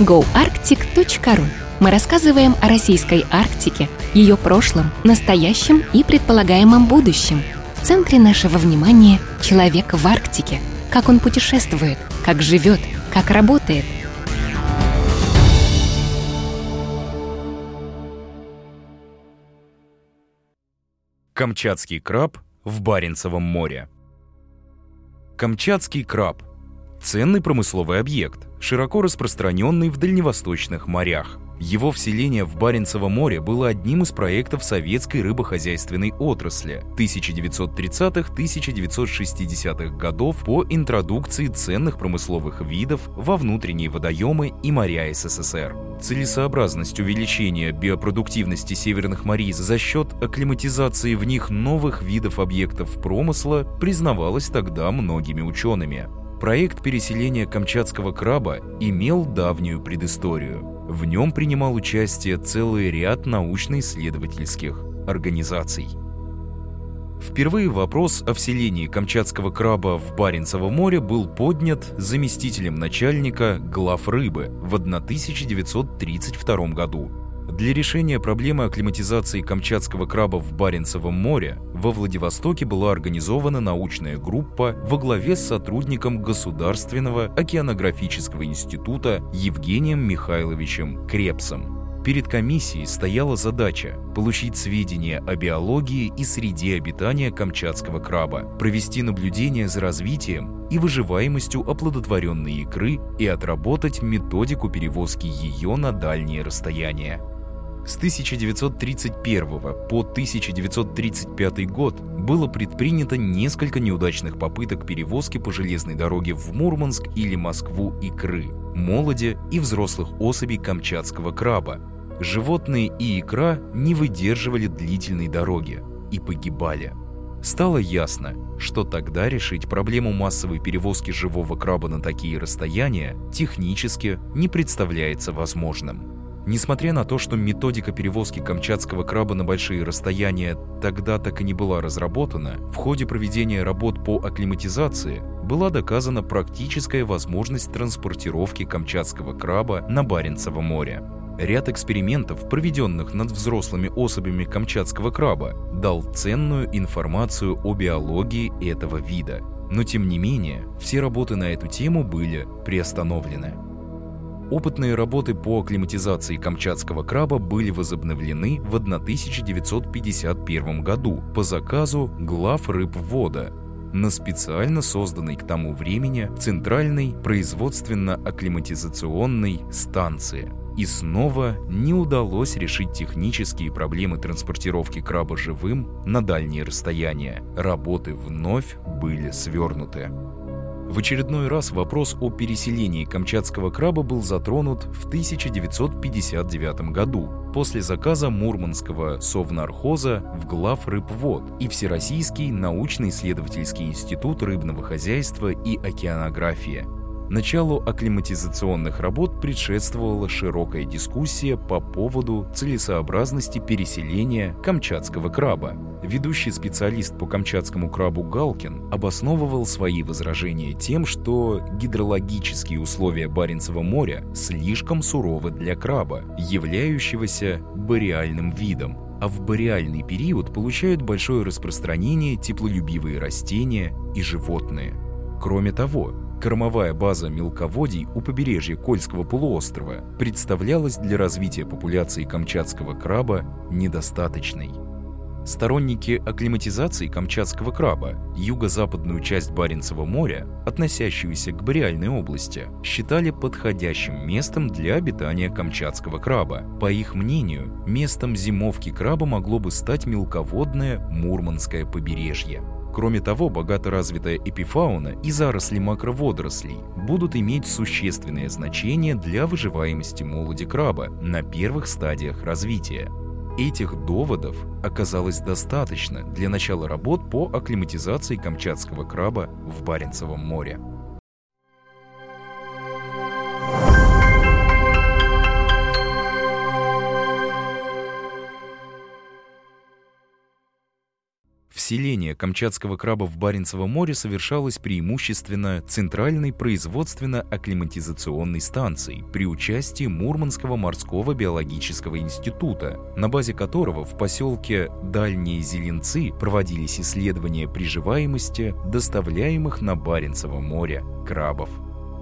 goarctic.ru. Мы рассказываем о российской Арктике, ее прошлом, настоящем и предполагаемом будущем. В центре нашего внимания человек в Арктике. Как он путешествует, как живет, как работает. Камчатский краб в Баренцевом море. Камчатский краб – ценный промысловый объект, широко распространенный в дальневосточных морях – его вселение в Баренцево море было одним из проектов советской рыбохозяйственной отрасли 1930-1960-х годов по интродукции ценных промысловых видов во внутренние водоемы и моря СССР. Целесообразность увеличения биопродуктивности северных морей за счет акклиматизации в них новых видов объектов промысла признавалась тогда многими учеными. Проект переселения камчатского краба имел давнюю предысторию. В нем принимал участие целый ряд научно-исследовательских организаций. Впервые вопрос о вселении камчатского краба в Баренцево море был поднят заместителем начальника глав рыбы в 1932 году для решения проблемы акклиматизации камчатского краба в Баренцевом море во Владивостоке была организована научная группа во главе с сотрудником Государственного океанографического института Евгением Михайловичем Крепсом. Перед комиссией стояла задача получить сведения о биологии и среде обитания камчатского краба, провести наблюдения за развитием и выживаемостью оплодотворенной икры и отработать методику перевозки ее на дальние расстояния. С 1931 по 1935 год было предпринято несколько неудачных попыток перевозки по железной дороге в Мурманск или Москву икры, молоди и взрослых особей камчатского краба. Животные и икра не выдерживали длительной дороги и погибали. Стало ясно, что тогда решить проблему массовой перевозки живого краба на такие расстояния технически не представляется возможным. Несмотря на то, что методика перевозки камчатского краба на большие расстояния тогда так и не была разработана, в ходе проведения работ по акклиматизации была доказана практическая возможность транспортировки камчатского краба на Баренцево море. Ряд экспериментов, проведенных над взрослыми особями камчатского краба, дал ценную информацию о биологии этого вида. Но тем не менее, все работы на эту тему были приостановлены. Опытные работы по акклиматизации камчатского краба были возобновлены в 1951 году по заказу глав рыбвода на специально созданной к тому времени Центральной производственно-акклиматизационной станции. И снова не удалось решить технические проблемы транспортировки краба живым на дальние расстояния. Работы вновь были свернуты. В очередной раз вопрос о переселении камчатского краба был затронут в 1959 году после заказа Мурманского совнархоза в глав рыбвод и Всероссийский научно-исследовательский институт рыбного хозяйства и океанографии – Началу акклиматизационных работ предшествовала широкая дискуссия по поводу целесообразности переселения камчатского краба. Ведущий специалист по камчатскому крабу Галкин обосновывал свои возражения тем, что гидрологические условия Баренцева моря слишком суровы для краба, являющегося бореальным видом, а в бореальный период получают большое распространение теплолюбивые растения и животные. Кроме того, Кормовая база мелководий у побережья Кольского полуострова представлялась для развития популяции камчатского краба недостаточной. Сторонники акклиматизации камчатского краба, юго-западную часть Баренцева моря, относящуюся к Бореальной области, считали подходящим местом для обитания камчатского краба. По их мнению, местом зимовки краба могло бы стать мелководное Мурманское побережье. Кроме того, богато развитая эпифауна и заросли макроводорослей будут иметь существенное значение для выживаемости молоди краба на первых стадиях развития. Этих доводов оказалось достаточно для начала работ по акклиматизации камчатского краба в Баренцевом море. Вселение камчатского краба в Баренцевом море совершалось преимущественно центральной производственно-акклиматизационной станцией при участии Мурманского морского биологического института, на базе которого в поселке Дальние Зеленцы проводились исследования приживаемости доставляемых на Баренцево море крабов.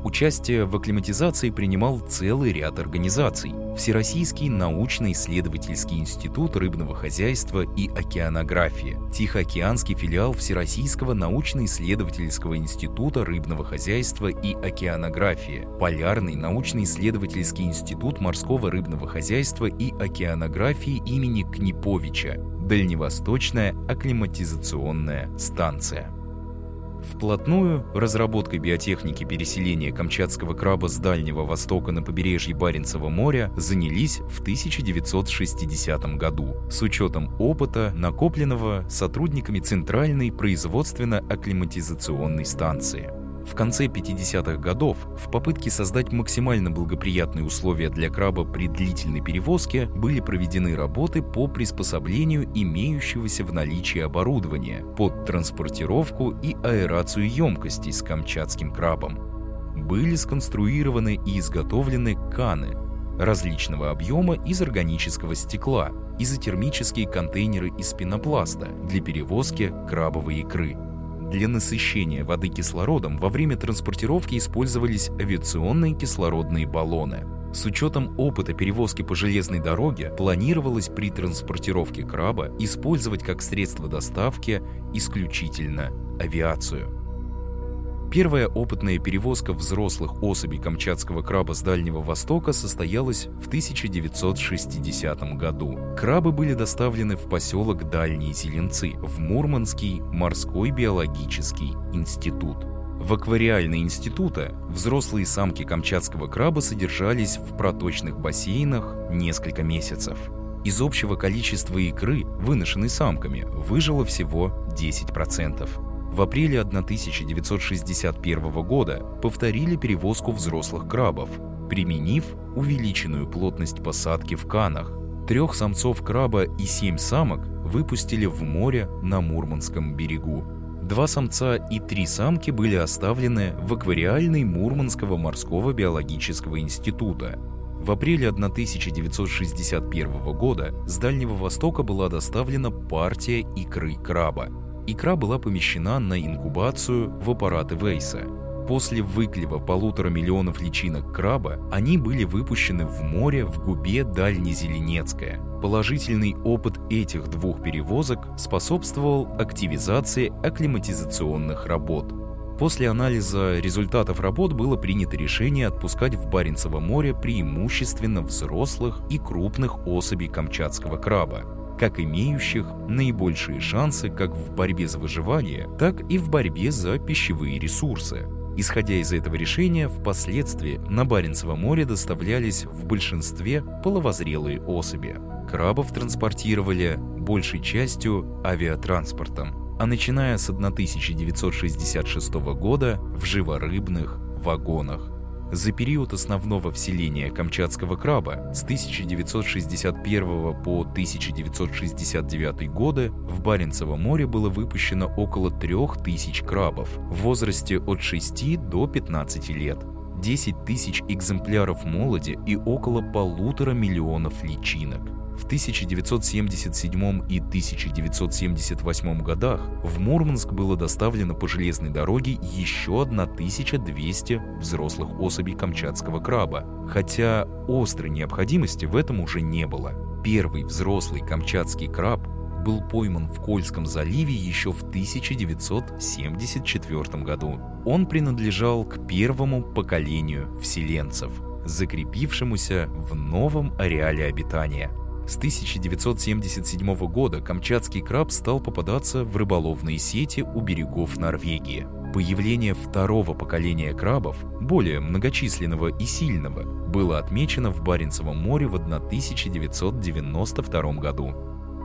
Участие в акклиматизации принимал целый ряд организаций. Всероссийский научно-исследовательский институт рыбного хозяйства и океанографии, Тихоокеанский филиал Всероссийского научно-исследовательского института рыбного хозяйства и океанографии, Полярный научно-исследовательский институт морского рыбного хозяйства и океанографии имени Книповича, Дальневосточная акклиматизационная станция. Вплотную разработкой биотехники переселения камчатского краба с Дальнего Востока на побережье Баренцева моря занялись в 1960 году с учетом опыта, накопленного сотрудниками Центральной производственно-акклиматизационной станции. В конце 50-х годов в попытке создать максимально благоприятные условия для краба при длительной перевозке были проведены работы по приспособлению имеющегося в наличии оборудования под транспортировку и аэрацию емкостей с камчатским крабом. Были сконструированы и изготовлены каны различного объема из органического стекла, изотермические контейнеры из пенопласта для перевозки крабовой икры – для насыщения воды кислородом во время транспортировки использовались авиационные кислородные баллоны. С учетом опыта перевозки по железной дороге планировалось при транспортировке краба использовать как средство доставки исключительно авиацию. Первая опытная перевозка взрослых особей камчатского краба с Дальнего Востока состоялась в 1960 году. Крабы были доставлены в поселок Дальние Зеленцы в Мурманский морской биологический институт. В аквариальной института взрослые самки камчатского краба содержались в проточных бассейнах несколько месяцев. Из общего количества икры, выношенной самками, выжило всего 10% в апреле 1961 года повторили перевозку взрослых крабов, применив увеличенную плотность посадки в канах. Трех самцов краба и семь самок выпустили в море на Мурманском берегу. Два самца и три самки были оставлены в аквариальной Мурманского морского биологического института. В апреле 1961 года с Дальнего Востока была доставлена партия икры краба – икра была помещена на инкубацию в аппараты Вейса. После выклева полутора миллионов личинок краба они были выпущены в море в губе Дальнезеленецкая. Положительный опыт этих двух перевозок способствовал активизации акклиматизационных работ. После анализа результатов работ было принято решение отпускать в Баренцево море преимущественно взрослых и крупных особей камчатского краба, как имеющих наибольшие шансы как в борьбе за выживание, так и в борьбе за пищевые ресурсы. Исходя из этого решения, впоследствии на Баренцево море доставлялись в большинстве половозрелые особи. Крабов транспортировали большей частью авиатранспортом, а начиная с 1966 года в живорыбных вагонах. За период основного вселения камчатского краба с 1961 по 1969 годы в Баренцево море было выпущено около 3000 крабов в возрасте от 6 до 15 лет, 10 тысяч экземпляров молоди и около полутора миллионов личинок. В 1977 и 1978 годах в Мурманск было доставлено по железной дороге еще 1200 взрослых особей камчатского краба, хотя острой необходимости в этом уже не было. Первый взрослый камчатский краб был пойман в Кольском заливе еще в 1974 году. Он принадлежал к первому поколению вселенцев, закрепившемуся в новом ареале обитания – с 1977 года камчатский краб стал попадаться в рыболовные сети у берегов Норвегии. Появление второго поколения крабов, более многочисленного и сильного, было отмечено в Баренцевом море в 1992 году.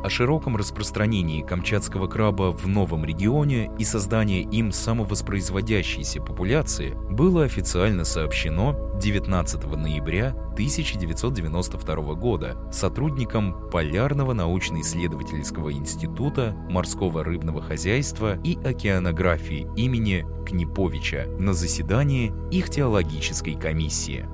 О широком распространении камчатского краба в новом регионе и создании им самовоспроизводящейся популяции было официально сообщено 19 ноября 1992 года сотрудникам Полярного научно-исследовательского института морского рыбного хозяйства и океанографии имени Книповича на заседании их теологической комиссии.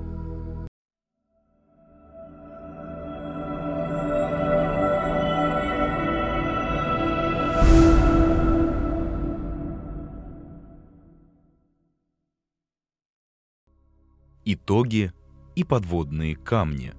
итоги и подводные камни.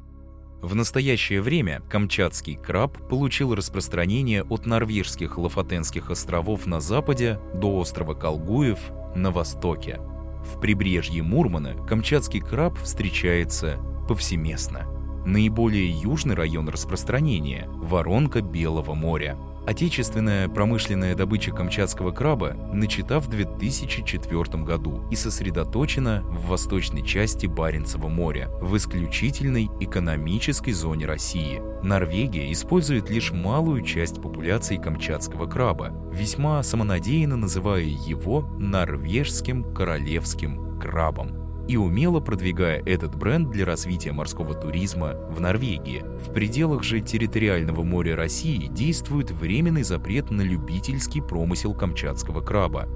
В настоящее время камчатский краб получил распространение от норвежских Лафатенских островов на западе до острова Колгуев на востоке. В прибрежье Мурмана камчатский краб встречается повсеместно. Наиболее южный район распространения – воронка Белого моря – Отечественная промышленная добыча камчатского краба начата в 2004 году и сосредоточена в восточной части Баренцева моря, в исключительной экономической зоне России. Норвегия использует лишь малую часть популяции камчатского краба, весьма самонадеянно называя его норвежским королевским крабом и умело продвигая этот бренд для развития морского туризма в Норвегии. В пределах же территориального моря России действует временный запрет на любительский промысел камчатского краба.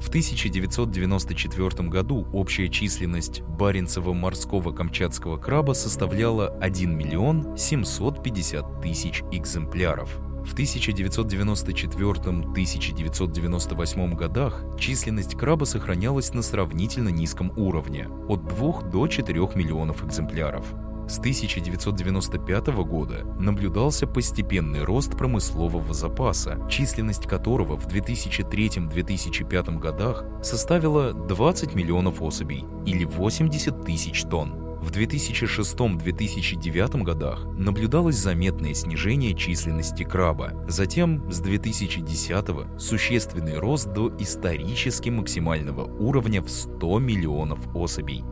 В 1994 году общая численность Баренцева морского камчатского краба составляла 1 миллион 750 тысяч экземпляров – в 1994-1998 годах численность краба сохранялась на сравнительно низком уровне – от 2 до 4 миллионов экземпляров. С 1995 года наблюдался постепенный рост промыслового запаса, численность которого в 2003-2005 годах составила 20 миллионов особей или 80 тысяч тонн. В 2006-2009 годах наблюдалось заметное снижение численности краба. Затем с 2010 существенный рост до исторически максимального уровня в 100 миллионов особей.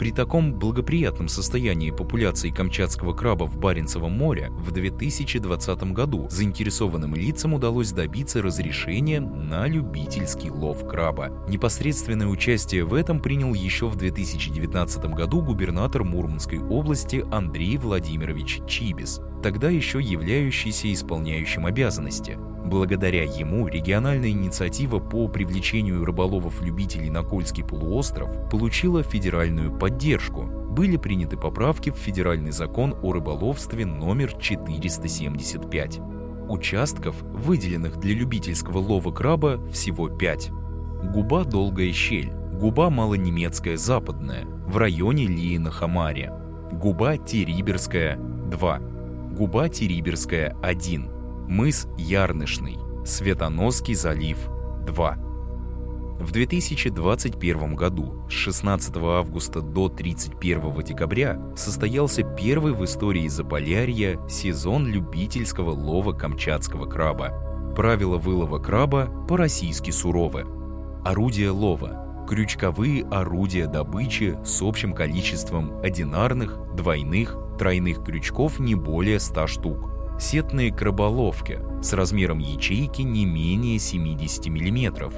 При таком благоприятном состоянии популяции камчатского краба в Баренцевом море в 2020 году заинтересованным лицам удалось добиться разрешения на любительский лов краба. Непосредственное участие в этом принял еще в 2019 году губернатор Мурманской области Андрей Владимирович Чибис, тогда еще являющийся исполняющим обязанности. Благодаря ему региональная инициатива по привлечению рыболовов-любителей на Кольский полуостров получила федеральную поддержку. Были приняты поправки в федеральный закон о рыболовстве номер 475. Участков, выделенных для любительского лова краба, всего 5. Губа «Долгая щель», губа «Малонемецкая западная» в районе Лии на Хамаре, губа «Териберская» 2, губа «Териберская» 1, мыс Ярнышный, Светоносский залив 2. В 2021 году с 16 августа до 31 декабря состоялся первый в истории Заполярья сезон любительского лова камчатского краба. Правила вылова краба по-российски суровы. Орудия лова – крючковые орудия добычи с общим количеством одинарных, двойных, тройных крючков не более 100 штук – сетные краболовки с размером ячейки не менее 70 мм.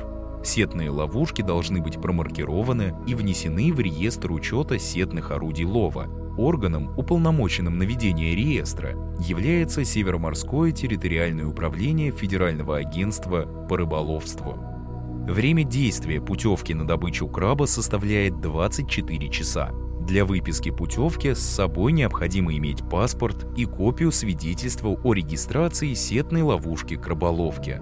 Сетные ловушки должны быть промаркированы и внесены в реестр учета сетных орудий лова. Органом, уполномоченным на ведение реестра, является Североморское территориальное управление Федерального агентства по рыболовству. Время действия путевки на добычу краба составляет 24 часа. Для выписки путевки с собой необходимо иметь паспорт и копию свидетельства о регистрации сетной ловушки краболовки.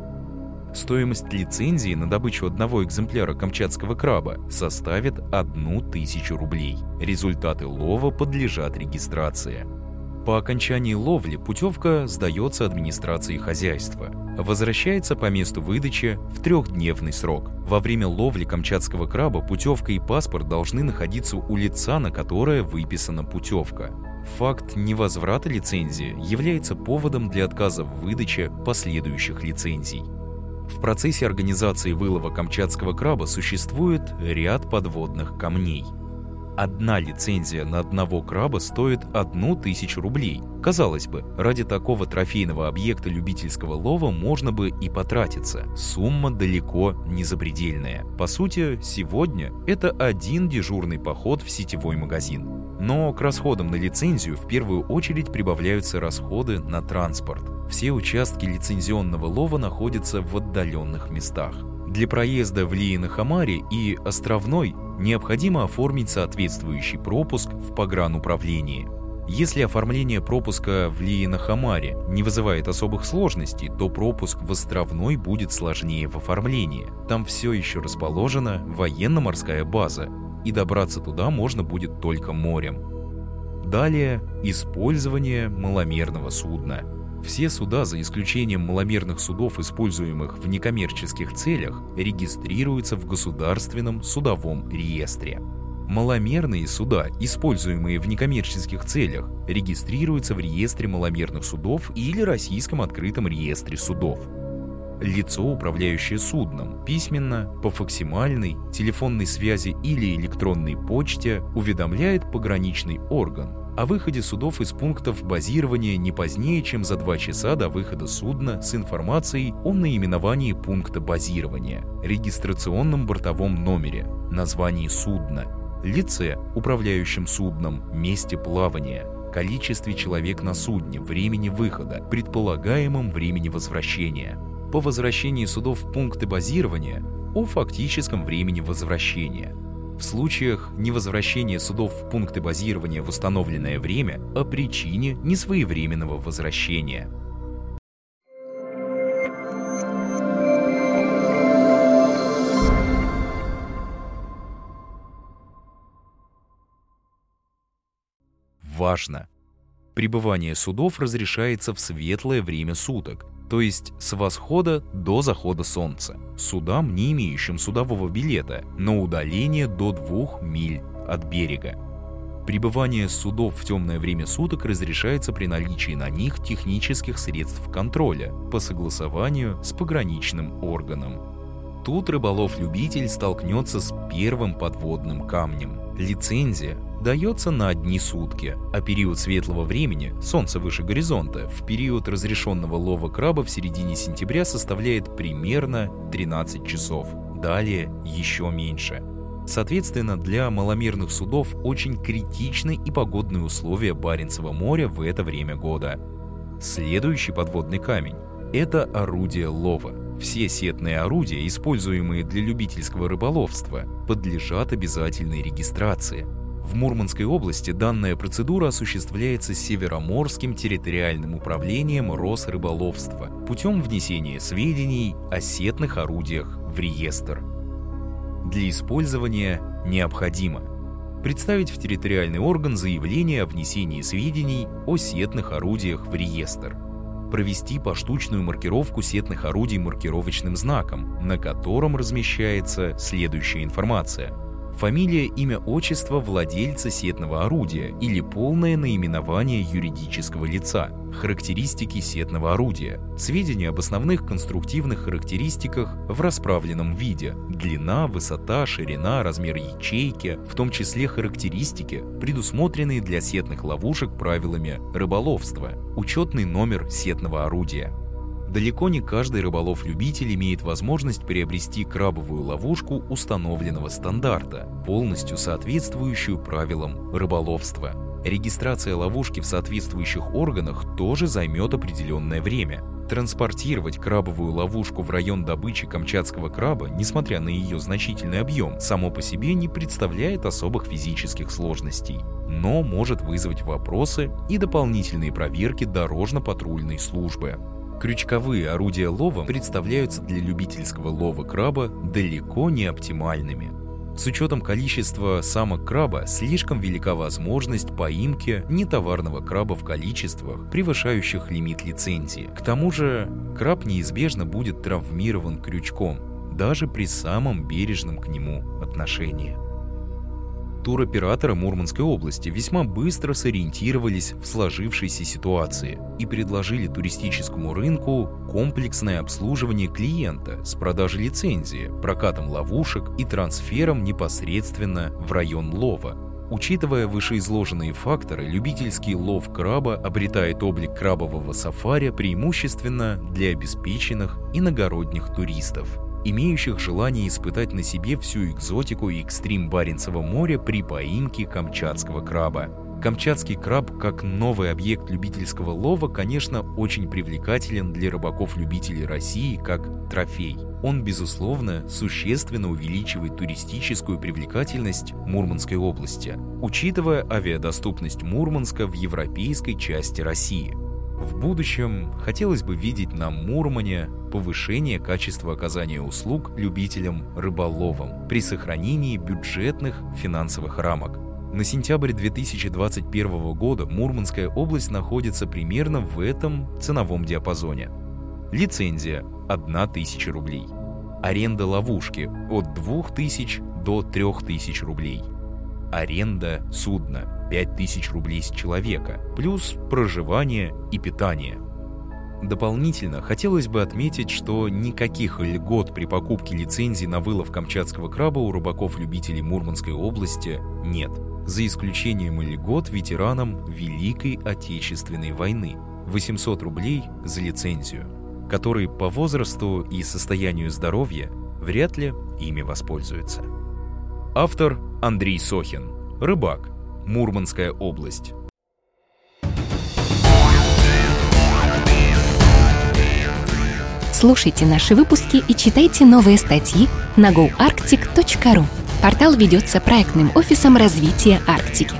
Стоимость лицензии на добычу одного экземпляра камчатского краба составит 1000 рублей. Результаты лова подлежат регистрации. По окончании ловли путевка сдается администрации хозяйства. Возвращается по месту выдачи в трехдневный срок. Во время ловли камчатского краба путевка и паспорт должны находиться у лица, на которое выписана путевка. Факт невозврата лицензии является поводом для отказа в выдаче последующих лицензий. В процессе организации вылова камчатского краба существует ряд подводных камней – одна лицензия на одного краба стоит одну тысячу рублей. Казалось бы, ради такого трофейного объекта любительского лова можно бы и потратиться. Сумма далеко не запредельная. По сути, сегодня это один дежурный поход в сетевой магазин. Но к расходам на лицензию в первую очередь прибавляются расходы на транспорт. Все участки лицензионного лова находятся в отдаленных местах. Для проезда в Лиенахамаре и Островной необходимо оформить соответствующий пропуск в погрануправлении. Если оформление пропуска в Лиенахамаре не вызывает особых сложностей, то пропуск в Островной будет сложнее в оформлении. Там все еще расположена военно-морская база, и добраться туда можно будет только морем. Далее – использование маломерного судна – все суда, за исключением маломерных судов, используемых в некоммерческих целях, регистрируются в Государственном судовом реестре. Маломерные суда, используемые в некоммерческих целях, регистрируются в реестре маломерных судов или Российском открытом реестре судов. Лицо, управляющее судном, письменно, по факсимальной, телефонной связи или электронной почте уведомляет пограничный орган, о выходе судов из пунктов базирования не позднее, чем за два часа до выхода судна с информацией о наименовании пункта базирования, регистрационном бортовом номере, названии судна, лице, управляющем судном, месте плавания, количестве человек на судне, времени выхода, предполагаемом времени возвращения. По возвращении судов в пункты базирования о фактическом времени возвращения – в случаях невозвращения судов в пункты базирования в установленное время о причине несвоевременного возвращения. Важно! Пребывание судов разрешается в светлое время суток – то есть с восхода до захода солнца, судам, не имеющим судового билета, на удаление до двух миль от берега. Пребывание судов в темное время суток разрешается при наличии на них технических средств контроля по согласованию с пограничным органом. Тут рыболов-любитель столкнется с первым подводным камнем. Лицензия дается на одни сутки, а период светлого времени, солнце выше горизонта, в период разрешенного лова краба в середине сентября составляет примерно 13 часов. Далее еще меньше. Соответственно, для маломерных судов очень критичны и погодные условия Баренцева моря в это время года. Следующий подводный камень – это орудие лова. Все сетные орудия, используемые для любительского рыболовства, подлежат обязательной регистрации – в Мурманской области данная процедура осуществляется Североморским территориальным управлением Росрыболовства путем внесения сведений о сетных орудиях в реестр. Для использования необходимо представить в территориальный орган заявление о внесении сведений о сетных орудиях в реестр, провести поштучную маркировку сетных орудий маркировочным знаком, на котором размещается следующая информация – фамилия, имя, отчество владельца сетного орудия или полное наименование юридического лица, характеристики сетного орудия, сведения об основных конструктивных характеристиках в расправленном виде, длина, высота, ширина, размер ячейки, в том числе характеристики, предусмотренные для сетных ловушек правилами рыболовства, учетный номер сетного орудия. Далеко не каждый рыболов-любитель имеет возможность приобрести крабовую ловушку установленного стандарта, полностью соответствующую правилам рыболовства. Регистрация ловушки в соответствующих органах тоже займет определенное время. Транспортировать крабовую ловушку в район добычи камчатского краба, несмотря на ее значительный объем, само по себе не представляет особых физических сложностей, но может вызвать вопросы и дополнительные проверки дорожно-патрульной службы. Крючковые орудия лова представляются для любительского лова краба далеко не оптимальными. С учетом количества самок краба слишком велика возможность поимки нетоварного краба в количествах, превышающих лимит лицензии. К тому же краб неизбежно будет травмирован крючком, даже при самом бережном к нему отношении туроператоры Мурманской области весьма быстро сориентировались в сложившейся ситуации и предложили туристическому рынку комплексное обслуживание клиента с продажей лицензии, прокатом ловушек и трансфером непосредственно в район лова. Учитывая вышеизложенные факторы, любительский лов краба обретает облик крабового сафари преимущественно для обеспеченных иногородних туристов, имеющих желание испытать на себе всю экзотику и экстрим Баренцева моря при поимке камчатского краба. Камчатский краб, как новый объект любительского лова, конечно, очень привлекателен для рыбаков-любителей России как трофей. Он, безусловно, существенно увеличивает туристическую привлекательность Мурманской области, учитывая авиадоступность Мурманска в европейской части России. В будущем хотелось бы видеть на Мурмане повышение качества оказания услуг любителям рыболовам при сохранении бюджетных финансовых рамок – на сентябрь 2021 года Мурманская область находится примерно в этом ценовом диапазоне. Лицензия – 1000 рублей. Аренда ловушки – от 2000 до 3000 рублей. Аренда судна – 5000 рублей с человека, плюс проживание и питание. Дополнительно хотелось бы отметить, что никаких льгот при покупке лицензии на вылов камчатского краба у рыбаков-любителей Мурманской области нет – за исключением льгот ветеранам Великой Отечественной войны 800 рублей за лицензию, которые по возрасту и состоянию здоровья вряд ли ими воспользуются. Автор Андрей Сохин. Рыбак. Мурманская область. Слушайте наши выпуски и читайте новые статьи на goarctic.ru. Портал ведется проектным офисом развития Арктики.